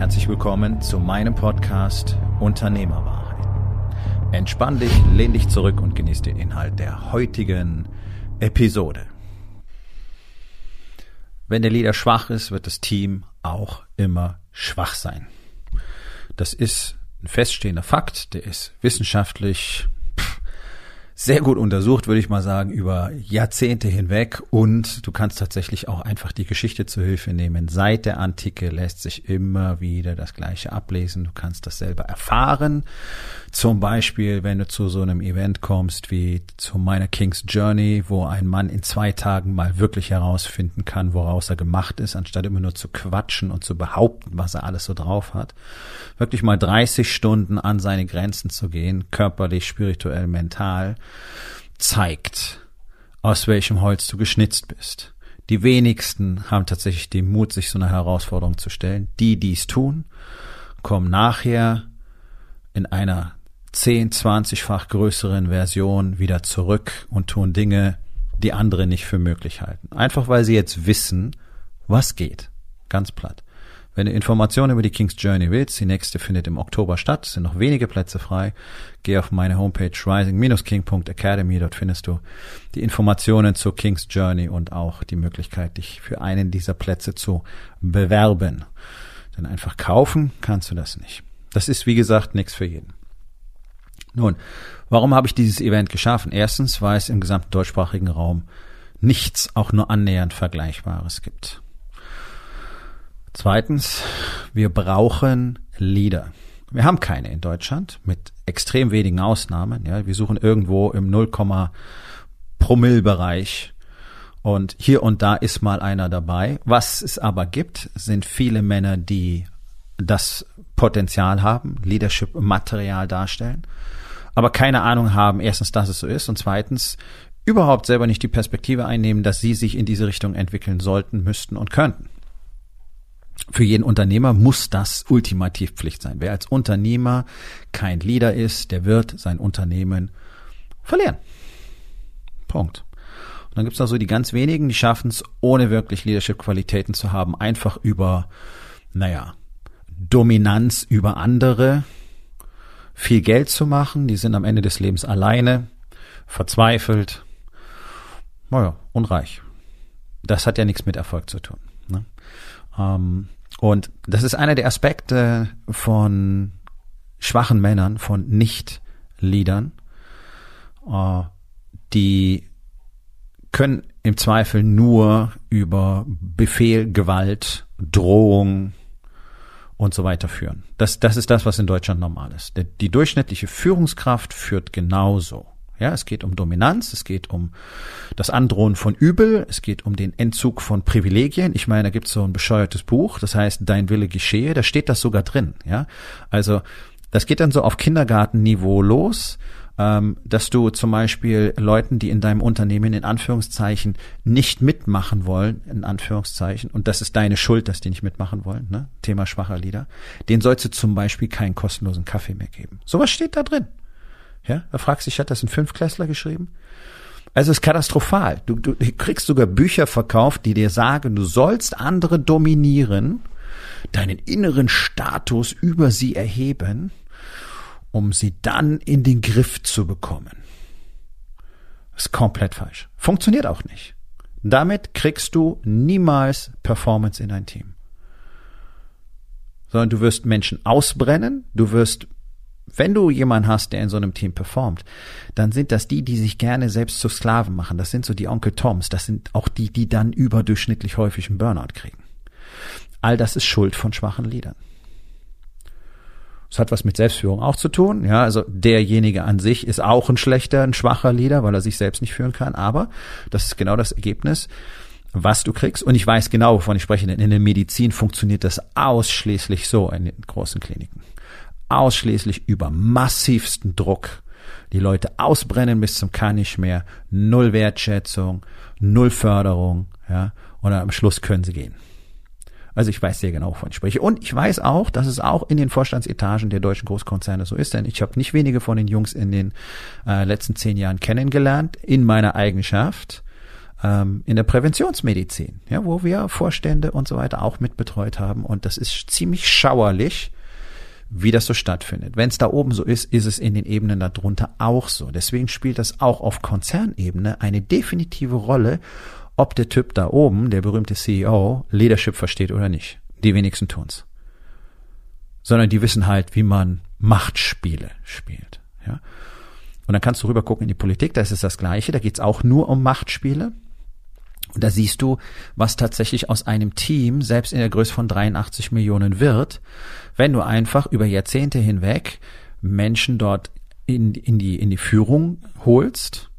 Herzlich willkommen zu meinem Podcast Unternehmerwahrheit. Entspann dich, lehn dich zurück und genieß den Inhalt der heutigen Episode. Wenn der Leader schwach ist, wird das Team auch immer schwach sein. Das ist ein feststehender Fakt, der ist wissenschaftlich sehr gut untersucht, würde ich mal sagen, über Jahrzehnte hinweg. Und du kannst tatsächlich auch einfach die Geschichte zu Hilfe nehmen. Seit der Antike lässt sich immer wieder das Gleiche ablesen. Du kannst das selber erfahren. Zum Beispiel, wenn du zu so einem Event kommst wie zu meiner King's Journey, wo ein Mann in zwei Tagen mal wirklich herausfinden kann, woraus er gemacht ist, anstatt immer nur zu quatschen und zu behaupten, was er alles so drauf hat. Wirklich mal 30 Stunden an seine Grenzen zu gehen, körperlich, spirituell, mental, zeigt, aus welchem Holz du geschnitzt bist. Die wenigsten haben tatsächlich den Mut, sich so eine Herausforderung zu stellen. Die, die es tun, kommen nachher in einer 10, 20-fach größeren Version wieder zurück und tun Dinge, die andere nicht für möglich halten. Einfach weil sie jetzt wissen, was geht. Ganz platt. Wenn du Informationen über die King's Journey willst, die nächste findet im Oktober statt, sind noch wenige Plätze frei. Geh auf meine Homepage rising-king.academy, dort findest du die Informationen zur King's Journey und auch die Möglichkeit, dich für einen dieser Plätze zu bewerben. Denn einfach kaufen kannst du das nicht. Das ist, wie gesagt, nichts für jeden. Nun, warum habe ich dieses Event geschaffen? Erstens, weil es im gesamten deutschsprachigen Raum nichts auch nur annähernd Vergleichbares gibt. Zweitens, wir brauchen Leader. Wir haben keine in Deutschland, mit extrem wenigen Ausnahmen. Ja, wir suchen irgendwo im 0, Promille-Bereich. Und hier und da ist mal einer dabei. Was es aber gibt, sind viele Männer, die das Potenzial haben, Leadership-Material darstellen aber keine Ahnung haben, erstens, dass es so ist und zweitens überhaupt selber nicht die Perspektive einnehmen, dass sie sich in diese Richtung entwickeln sollten, müssten und könnten. Für jeden Unternehmer muss das ultimativ Pflicht sein. Wer als Unternehmer kein Leader ist, der wird sein Unternehmen verlieren. Punkt. Und dann gibt es da so die ganz wenigen, die schaffen es, ohne wirklich Leadership-Qualitäten zu haben, einfach über, naja, Dominanz über andere, viel Geld zu machen. Die sind am Ende des Lebens alleine, verzweifelt, naja, unreich. Das hat ja nichts mit Erfolg zu tun. Ähm, und das ist einer der Aspekte von schwachen Männern, von Nicht-Leadern, äh, die können im Zweifel nur über Befehl, Gewalt, Drohung, und so weiter führen. Das, das ist das, was in Deutschland normal ist. Die durchschnittliche Führungskraft führt genauso. Ja, es geht um Dominanz, es geht um das Androhen von Übel, es geht um den Entzug von Privilegien. Ich meine, da gibt es so ein bescheuertes Buch, das heißt Dein Wille geschehe, da steht das sogar drin. Ja, also das geht dann so auf Kindergartenniveau los ähm, dass du zum Beispiel Leuten, die in deinem Unternehmen in Anführungszeichen nicht mitmachen wollen, in Anführungszeichen, und das ist deine Schuld, dass die nicht mitmachen wollen, ne? Thema schwacher Lieder, den sollst du zum Beispiel keinen kostenlosen Kaffee mehr geben. Sowas steht da drin. Ja, da fragst du dich, hat das ein Fünfklässler geschrieben? Also es ist katastrophal. Du, du kriegst sogar Bücher verkauft, die dir sagen, du sollst andere dominieren, deinen inneren Status über sie erheben um sie dann in den Griff zu bekommen. Das ist komplett falsch. Funktioniert auch nicht. Damit kriegst du niemals Performance in dein Team. Sondern du wirst Menschen ausbrennen, du wirst, wenn du jemanden hast, der in so einem Team performt, dann sind das die, die sich gerne selbst zu Sklaven machen. Das sind so die Onkel Toms, das sind auch die, die dann überdurchschnittlich häufig einen Burnout kriegen. All das ist Schuld von schwachen Liedern. Es hat was mit Selbstführung auch zu tun. Ja, also derjenige an sich ist auch ein schlechter, ein schwacher Leader, weil er sich selbst nicht führen kann. Aber das ist genau das Ergebnis, was du kriegst. Und ich weiß genau, wovon ich spreche, denn in der Medizin funktioniert das ausschließlich so in den großen Kliniken. Ausschließlich über massivsten Druck die Leute ausbrennen bis zum kann mehr, null Wertschätzung, null Förderung, ja, und am Schluss können sie gehen. Also ich weiß sehr genau, wovon ich spreche. Und ich weiß auch, dass es auch in den Vorstandsetagen der deutschen Großkonzerne so ist, denn ich habe nicht wenige von den Jungs in den äh, letzten zehn Jahren kennengelernt, in meiner Eigenschaft ähm, in der Präventionsmedizin, ja, wo wir Vorstände und so weiter auch mitbetreut haben. Und das ist ziemlich schauerlich, wie das so stattfindet. Wenn es da oben so ist, ist es in den Ebenen darunter auch so. Deswegen spielt das auch auf Konzernebene eine definitive Rolle, ob der Typ da oben, der berühmte CEO, Leadership versteht oder nicht. Die wenigsten tun's. Sondern die wissen halt, wie man Machtspiele spielt. Ja? Und dann kannst du rüber gucken in die Politik, da ist es das Gleiche, da geht's auch nur um Machtspiele. Und da siehst du, was tatsächlich aus einem Team, selbst in der Größe von 83 Millionen wird, wenn du einfach über Jahrzehnte hinweg Menschen dort in, in, die, in die Führung holst,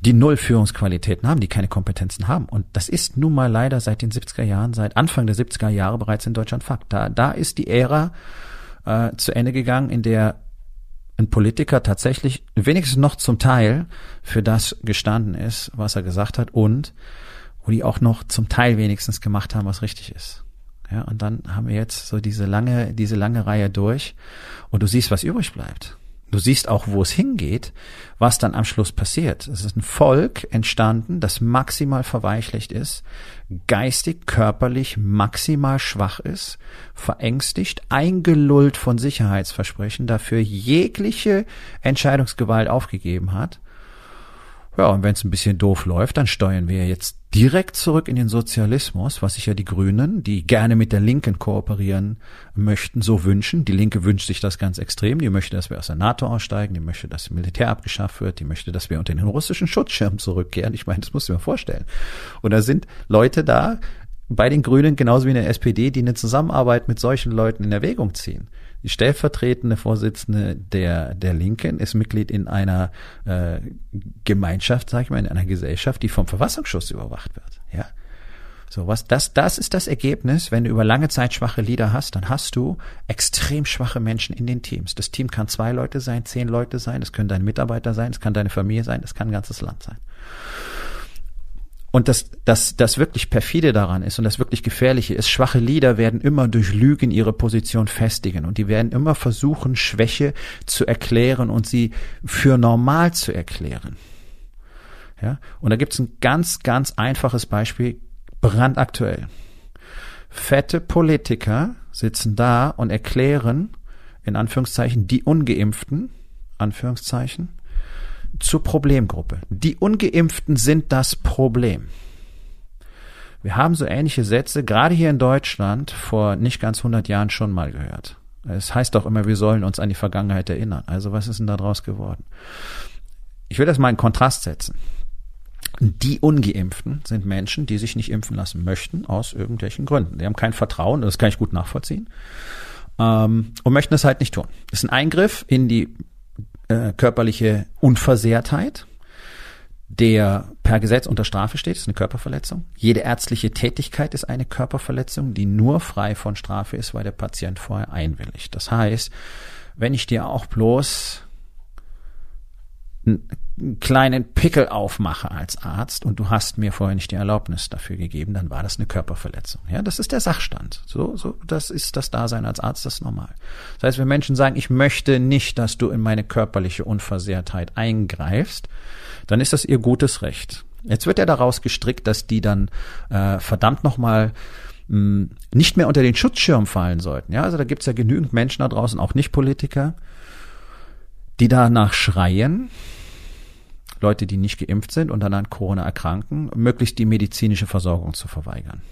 die null Führungsqualitäten haben, die keine Kompetenzen haben. Und das ist nun mal leider seit den 70er Jahren, seit Anfang der 70er Jahre bereits in Deutschland Fakt. Da, da ist die Ära äh, zu Ende gegangen, in der ein Politiker tatsächlich wenigstens noch zum Teil für das gestanden ist, was er gesagt hat und wo die auch noch zum Teil wenigstens gemacht haben, was richtig ist. Ja, und dann haben wir jetzt so diese lange, diese lange Reihe durch und du siehst, was übrig bleibt. Du siehst auch, wo es hingeht, was dann am Schluss passiert. Es ist ein Volk entstanden, das maximal verweichlicht ist, geistig, körperlich maximal schwach ist, verängstigt, eingelullt von Sicherheitsversprechen, dafür jegliche Entscheidungsgewalt aufgegeben hat ja, und wenn es ein bisschen doof läuft, dann steuern wir jetzt direkt zurück in den Sozialismus, was sich ja die Grünen, die gerne mit der Linken kooperieren möchten, so wünschen. Die Linke wünscht sich das ganz extrem. Die möchte, dass wir aus der NATO aussteigen. Die möchte, dass das Militär abgeschafft wird. Die möchte, dass wir unter den russischen Schutzschirm zurückkehren. Ich meine, das musst du mir vorstellen. Und da sind Leute da bei den Grünen genauso wie in der SPD, die eine Zusammenarbeit mit solchen Leuten in Erwägung ziehen. Die stellvertretende Vorsitzende der, der Linken ist Mitglied in einer äh, Gemeinschaft, sag ich mal, in einer Gesellschaft, die vom Verfassungsschutz überwacht wird. Ja, so was. Das, das ist das Ergebnis. Wenn du über lange Zeit schwache Leader hast, dann hast du extrem schwache Menschen in den Teams. Das Team kann zwei Leute sein, zehn Leute sein, es können deine Mitarbeiter sein, es kann deine Familie sein, es kann ein ganzes Land sein. Und das, das, das wirklich perfide daran ist und das wirklich gefährliche ist, schwache Lieder werden immer durch Lügen ihre Position festigen und die werden immer versuchen, Schwäche zu erklären und sie für normal zu erklären. Ja, und da gibt's ein ganz, ganz einfaches Beispiel, brandaktuell. Fette Politiker sitzen da und erklären, in Anführungszeichen, die Ungeimpften, Anführungszeichen, zur Problemgruppe. Die ungeimpften sind das Problem. Wir haben so ähnliche Sätze, gerade hier in Deutschland, vor nicht ganz 100 Jahren schon mal gehört. Es heißt doch immer, wir sollen uns an die Vergangenheit erinnern. Also was ist denn da draus geworden? Ich will das mal in Kontrast setzen. Die Ungeimpften sind Menschen, die sich nicht impfen lassen möchten, aus irgendwelchen Gründen. Die haben kein Vertrauen, das kann ich gut nachvollziehen, ähm, und möchten es halt nicht tun. Das ist ein Eingriff in die äh, körperliche Unversehrtheit, der per Gesetz unter Strafe steht, ist eine Körperverletzung. Jede ärztliche Tätigkeit ist eine Körperverletzung, die nur frei von Strafe ist, weil der Patient vorher einwilligt. Das heißt, wenn ich dir auch bloß einen kleinen Pickel aufmache als Arzt und du hast mir vorher nicht die Erlaubnis dafür gegeben, dann war das eine Körperverletzung. Ja, das ist der Sachstand. So, so, das ist das Dasein als Arzt, das ist normal. Das heißt, wenn Menschen sagen, ich möchte nicht, dass du in meine körperliche Unversehrtheit eingreifst, dann ist das ihr gutes Recht. Jetzt wird ja daraus gestrickt, dass die dann äh, verdammt nochmal hm, nicht mehr unter den Schutzschirm fallen sollten. Ja, also da gibt's ja genügend Menschen da draußen, auch nicht Politiker, die danach schreien, Leute, die nicht geimpft sind und dann an Corona erkranken, möglichst die medizinische Versorgung zu verweigern.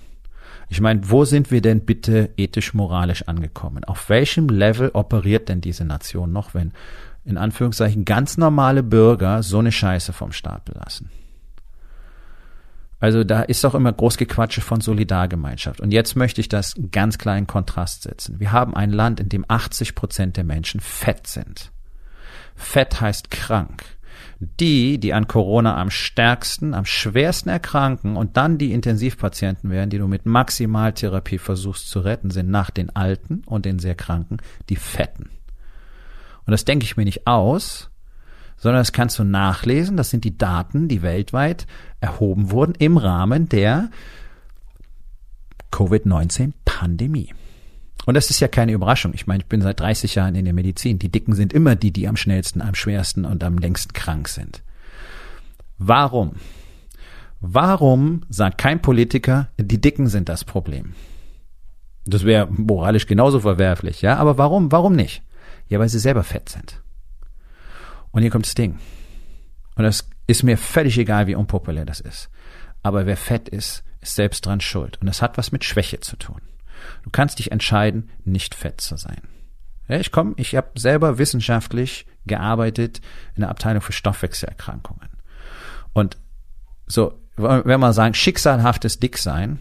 Ich meine, wo sind wir denn bitte ethisch-moralisch angekommen? Auf welchem Level operiert denn diese Nation noch, wenn in Anführungszeichen ganz normale Bürger so eine Scheiße vom Stapel lassen? Also da ist doch immer Großgequatsche von Solidargemeinschaft. Und jetzt möchte ich das ganz kleinen Kontrast setzen. Wir haben ein Land, in dem 80 Prozent der Menschen fett sind. Fett heißt krank. Die, die an Corona am stärksten, am schwersten erkranken und dann die Intensivpatienten werden, die du mit Maximaltherapie versuchst zu retten, sind nach den Alten und den sehr Kranken die Fetten. Und das denke ich mir nicht aus, sondern das kannst du nachlesen. Das sind die Daten, die weltweit erhoben wurden im Rahmen der Covid-19-Pandemie. Und das ist ja keine Überraschung. Ich meine, ich bin seit 30 Jahren in der Medizin. Die Dicken sind immer die, die am schnellsten, am schwersten und am längsten krank sind. Warum? Warum sagt kein Politiker, die Dicken sind das Problem? Das wäre moralisch genauso verwerflich, ja? Aber warum? Warum nicht? Ja, weil sie selber fett sind. Und hier kommt das Ding. Und das ist mir völlig egal, wie unpopulär das ist. Aber wer fett ist, ist selbst dran schuld. Und das hat was mit Schwäche zu tun. Du kannst dich entscheiden, nicht fett zu sein. Ja, ich komme, ich habe selber wissenschaftlich gearbeitet in der Abteilung für Stoffwechselerkrankungen. Und so, wenn man sagen, schicksalhaftes Dicksein,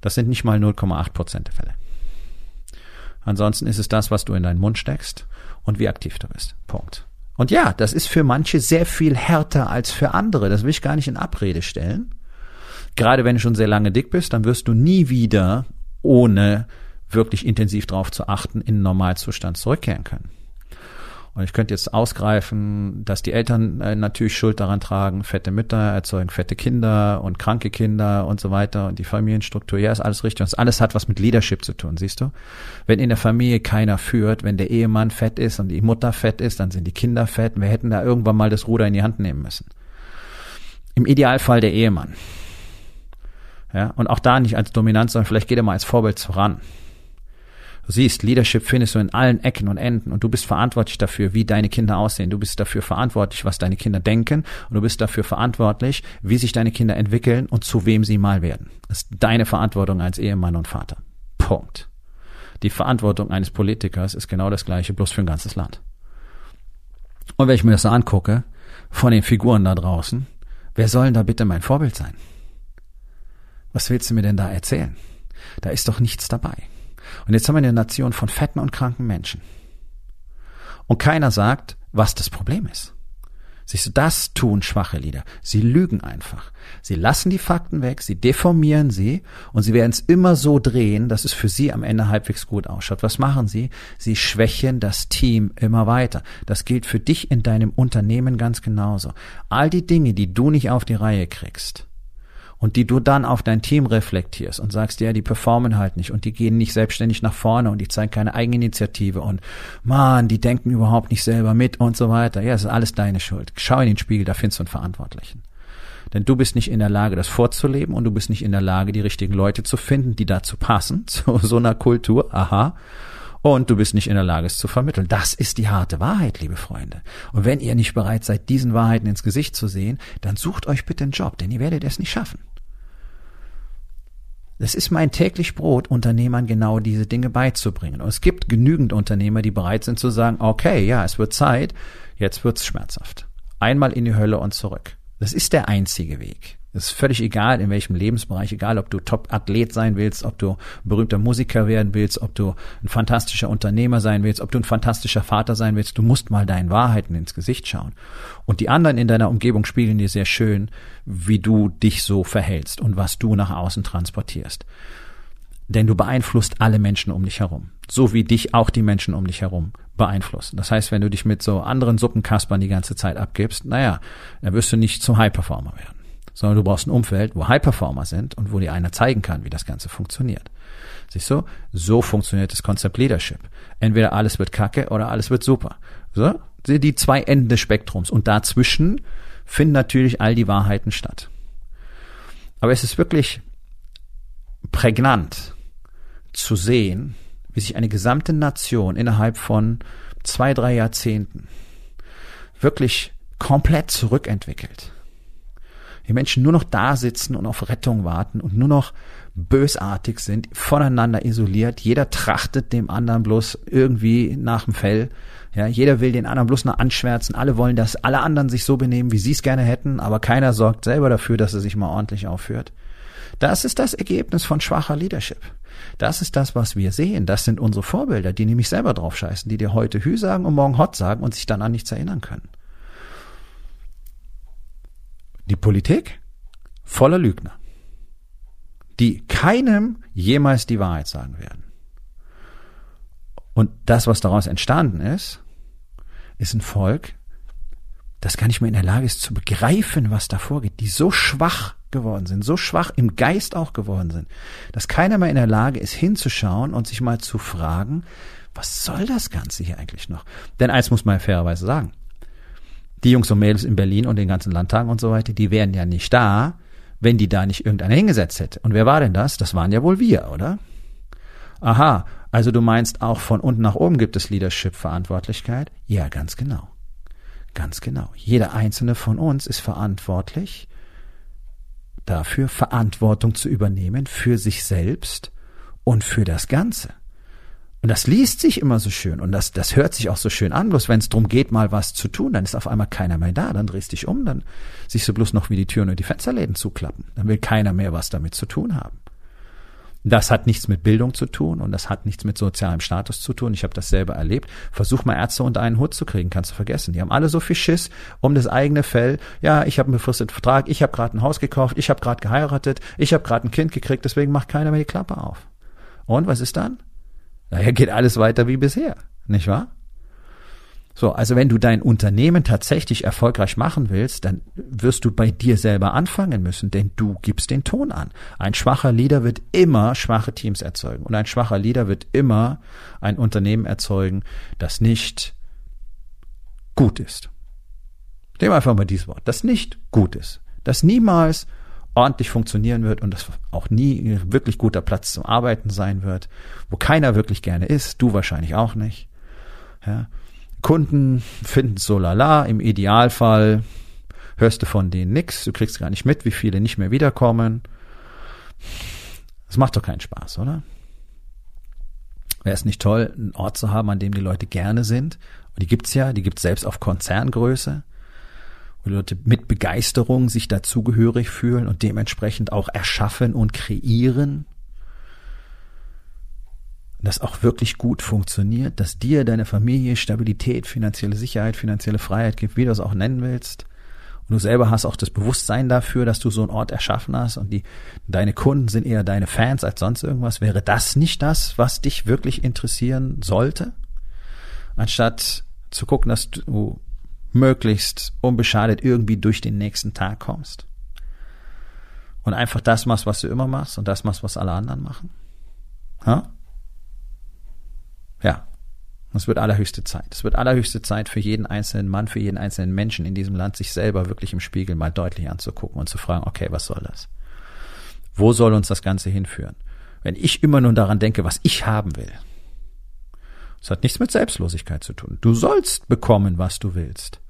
das sind nicht mal 0,8 Prozent der Fälle. Ansonsten ist es das, was du in deinen Mund steckst und wie aktiv du bist. Punkt. Und ja, das ist für manche sehr viel härter als für andere. Das will ich gar nicht in Abrede stellen. Gerade wenn du schon sehr lange dick bist, dann wirst du nie wieder ohne wirklich intensiv darauf zu achten, in den Normalzustand zurückkehren können. Und ich könnte jetzt ausgreifen, dass die Eltern äh, natürlich Schuld daran tragen, fette Mütter erzeugen fette Kinder und kranke Kinder und so weiter und die Familienstruktur, ja, ist alles richtig. Und das alles hat was mit Leadership zu tun, siehst du? Wenn in der Familie keiner führt, wenn der Ehemann fett ist und die Mutter fett ist, dann sind die Kinder fett wir hätten da irgendwann mal das Ruder in die Hand nehmen müssen. Im Idealfall der Ehemann. Ja, und auch da nicht als Dominanz, sondern vielleicht geht er mal als Vorbild voran. Du siehst, Leadership findest du in allen Ecken und Enden und du bist verantwortlich dafür, wie deine Kinder aussehen. Du bist dafür verantwortlich, was deine Kinder denken und du bist dafür verantwortlich, wie sich deine Kinder entwickeln und zu wem sie mal werden. Das ist deine Verantwortung als Ehemann und Vater. Punkt. Die Verantwortung eines Politikers ist genau das gleiche, bloß für ein ganzes Land. Und wenn ich mir das so angucke, von den Figuren da draußen, wer soll denn da bitte mein Vorbild sein? Was willst du mir denn da erzählen? Da ist doch nichts dabei. Und jetzt haben wir eine Nation von fetten und kranken Menschen. Und keiner sagt, was das Problem ist. Siehst du, das tun schwache Lieder. Sie lügen einfach. Sie lassen die Fakten weg, sie deformieren sie und sie werden es immer so drehen, dass es für sie am Ende halbwegs gut ausschaut. Was machen sie? Sie schwächen das Team immer weiter. Das gilt für dich in deinem Unternehmen ganz genauso. All die Dinge, die du nicht auf die Reihe kriegst, und die du dann auf dein Team reflektierst und sagst, ja, die performen halt nicht und die gehen nicht selbstständig nach vorne und die zeigen keine Eigeninitiative und man, die denken überhaupt nicht selber mit und so weiter. Ja, das ist alles deine Schuld. Schau in den Spiegel, da findest du einen Verantwortlichen. Denn du bist nicht in der Lage, das vorzuleben und du bist nicht in der Lage, die richtigen Leute zu finden, die dazu passen, zu so einer Kultur, aha. Und du bist nicht in der Lage, es zu vermitteln. Das ist die harte Wahrheit, liebe Freunde. Und wenn ihr nicht bereit seid, diesen Wahrheiten ins Gesicht zu sehen, dann sucht euch bitte einen Job, denn ihr werdet es nicht schaffen. Es ist mein täglich Brot, Unternehmern genau diese Dinge beizubringen. Und es gibt genügend Unternehmer, die bereit sind zu sagen, okay, ja, es wird Zeit, jetzt wird's schmerzhaft. Einmal in die Hölle und zurück. Das ist der einzige Weg. Es ist völlig egal, in welchem Lebensbereich, egal ob du Top-Athlet sein willst, ob du berühmter Musiker werden willst, ob du ein fantastischer Unternehmer sein willst, ob du ein fantastischer Vater sein willst, du musst mal deinen Wahrheiten ins Gesicht schauen. Und die anderen in deiner Umgebung spiegeln dir sehr schön, wie du dich so verhältst und was du nach außen transportierst. Denn du beeinflusst alle Menschen um dich herum. So wie dich auch die Menschen um dich herum beeinflussen. Das heißt, wenn du dich mit so anderen Suppenkaspern die ganze Zeit abgibst, naja, dann wirst du nicht zum High-Performer werden sondern du brauchst ein Umfeld, wo High-Performer sind und wo dir einer zeigen kann, wie das Ganze funktioniert. Siehst du? So funktioniert das Konzept Leadership. Entweder alles wird kacke oder alles wird super. So? Die zwei Enden des Spektrums. Und dazwischen finden natürlich all die Wahrheiten statt. Aber es ist wirklich prägnant zu sehen, wie sich eine gesamte Nation innerhalb von zwei, drei Jahrzehnten wirklich komplett zurückentwickelt die Menschen nur noch da sitzen und auf Rettung warten und nur noch bösartig sind, voneinander isoliert. Jeder trachtet dem anderen bloß irgendwie nach dem Fell. Ja, jeder will den anderen bloß noch anschwärzen. Alle wollen, dass alle anderen sich so benehmen, wie sie es gerne hätten, aber keiner sorgt selber dafür, dass er sich mal ordentlich aufführt. Das ist das Ergebnis von schwacher Leadership. Das ist das, was wir sehen. Das sind unsere Vorbilder, die nämlich selber drauf scheißen, die dir heute Hü sagen und morgen Hot sagen und sich dann an nichts erinnern können. Die Politik voller Lügner, die keinem jemals die Wahrheit sagen werden. Und das, was daraus entstanden ist, ist ein Volk, das gar nicht mehr in der Lage ist zu begreifen, was da vorgeht, die so schwach geworden sind, so schwach im Geist auch geworden sind, dass keiner mehr in der Lage ist hinzuschauen und sich mal zu fragen, was soll das Ganze hier eigentlich noch? Denn eins muss man fairerweise sagen. Die Jungs und Mädels in Berlin und den ganzen Landtagen und so weiter, die wären ja nicht da, wenn die da nicht irgendeiner hingesetzt hätte. Und wer war denn das? Das waren ja wohl wir, oder? Aha, also du meinst auch von unten nach oben gibt es Leadership-Verantwortlichkeit? Ja, ganz genau. Ganz genau. Jeder einzelne von uns ist verantwortlich dafür, Verantwortung zu übernehmen für sich selbst und für das Ganze. Und das liest sich immer so schön und das, das hört sich auch so schön an. Bloß wenn es darum geht, mal was zu tun, dann ist auf einmal keiner mehr da. Dann drehst dich um, dann siehst du bloß noch, wie die Türen und die Fensterläden zuklappen. Dann will keiner mehr was damit zu tun haben. Das hat nichts mit Bildung zu tun und das hat nichts mit sozialem Status zu tun. Ich habe das selber erlebt. Versuch mal Ärzte unter einen Hut zu kriegen, kannst du vergessen. Die haben alle so viel Schiss um das eigene Fell. Ja, ich habe einen befristeten Vertrag, ich habe gerade ein Haus gekauft, ich habe gerade geheiratet, ich habe gerade ein Kind gekriegt, deswegen macht keiner mehr die Klappe auf. Und was ist dann? Daher geht alles weiter wie bisher, nicht wahr? So, also wenn du dein Unternehmen tatsächlich erfolgreich machen willst, dann wirst du bei dir selber anfangen müssen, denn du gibst den Ton an. Ein schwacher Leader wird immer schwache Teams erzeugen und ein schwacher Leader wird immer ein Unternehmen erzeugen, das nicht gut ist. Nehmen wir einfach mal dieses Wort, das nicht gut ist, das niemals ordentlich funktionieren wird und das auch nie wirklich guter Platz zum Arbeiten sein wird, wo keiner wirklich gerne ist, du wahrscheinlich auch nicht. Ja. Kunden finden so lala, im Idealfall hörst du von denen nix, du kriegst gar nicht mit, wie viele nicht mehr wiederkommen. Das macht doch keinen Spaß, oder? Wäre es nicht toll, einen Ort zu haben, an dem die Leute gerne sind? Und die gibt's ja, die gibt's selbst auf Konzerngröße wo Leute mit Begeisterung sich dazugehörig fühlen und dementsprechend auch erschaffen und kreieren. Das auch wirklich gut funktioniert, dass dir deine Familie Stabilität, finanzielle Sicherheit, finanzielle Freiheit gibt, wie du es auch nennen willst. Und du selber hast auch das Bewusstsein dafür, dass du so einen Ort erschaffen hast und die, deine Kunden sind eher deine Fans als sonst irgendwas. Wäre das nicht das, was dich wirklich interessieren sollte? Anstatt zu gucken, dass du möglichst unbeschadet irgendwie durch den nächsten Tag kommst. Und einfach das machst, was du immer machst und das machst, was alle anderen machen. Ha? Es wird allerhöchste Zeit. Es wird allerhöchste Zeit für jeden einzelnen Mann, für jeden einzelnen Menschen in diesem Land, sich selber wirklich im Spiegel mal deutlich anzugucken und zu fragen, okay, was soll das? Wo soll uns das Ganze hinführen? Wenn ich immer nur daran denke, was ich haben will, das hat nichts mit Selbstlosigkeit zu tun. Du sollst bekommen, was du willst.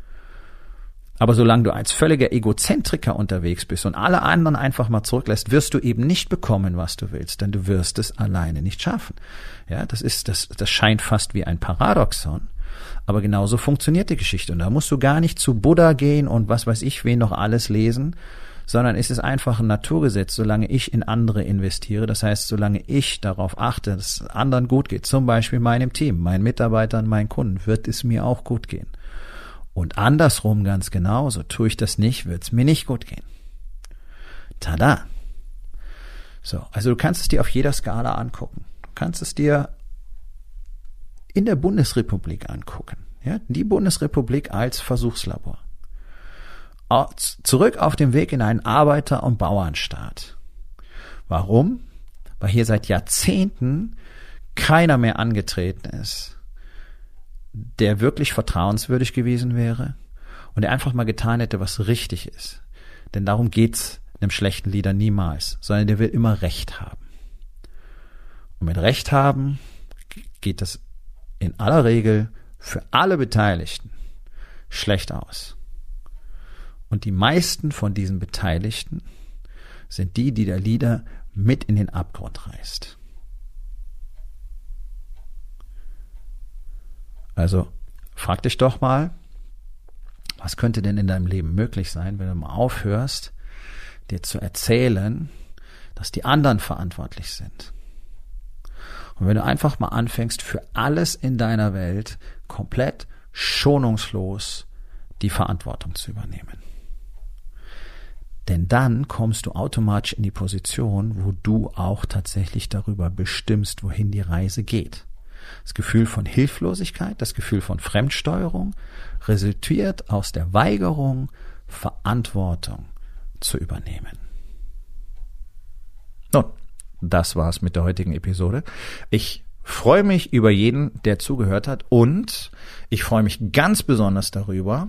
Aber solange du als völliger Egozentriker unterwegs bist und alle anderen einfach mal zurücklässt, wirst du eben nicht bekommen, was du willst, denn du wirst es alleine nicht schaffen. Ja, das ist, das, das scheint fast wie ein Paradoxon. Aber genauso funktioniert die Geschichte. Und da musst du gar nicht zu Buddha gehen und was weiß ich, wen noch alles lesen, sondern es ist einfach ein Naturgesetz, solange ich in andere investiere. Das heißt, solange ich darauf achte, dass es anderen gut geht, zum Beispiel meinem Team, meinen Mitarbeitern, meinen Kunden, wird es mir auch gut gehen. Und andersrum ganz genauso, tue ich das nicht, wird es mir nicht gut gehen. Tada! So, also du kannst es dir auf jeder Skala angucken. Du kannst es dir in der Bundesrepublik angucken. Ja, die Bundesrepublik als Versuchslabor. Zurück auf dem Weg in einen Arbeiter- und Bauernstaat. Warum? Weil hier seit Jahrzehnten keiner mehr angetreten ist, der wirklich vertrauenswürdig gewesen wäre und der einfach mal getan hätte, was richtig ist. Denn darum geht's einem schlechten Leader niemals, sondern der will immer Recht haben. Und mit Recht haben geht das in aller Regel für alle Beteiligten schlecht aus. Und die meisten von diesen Beteiligten sind die, die der Leader mit in den Abgrund reißt. Also frag dich doch mal, was könnte denn in deinem Leben möglich sein, wenn du mal aufhörst, dir zu erzählen, dass die anderen verantwortlich sind. Und wenn du einfach mal anfängst, für alles in deiner Welt komplett schonungslos die Verantwortung zu übernehmen. Denn dann kommst du automatisch in die Position, wo du auch tatsächlich darüber bestimmst, wohin die Reise geht. Das Gefühl von Hilflosigkeit, das Gefühl von Fremdsteuerung resultiert aus der Weigerung, Verantwortung zu übernehmen. Nun, das war's mit der heutigen Episode. Ich freue mich über jeden, der zugehört hat und ich freue mich ganz besonders darüber,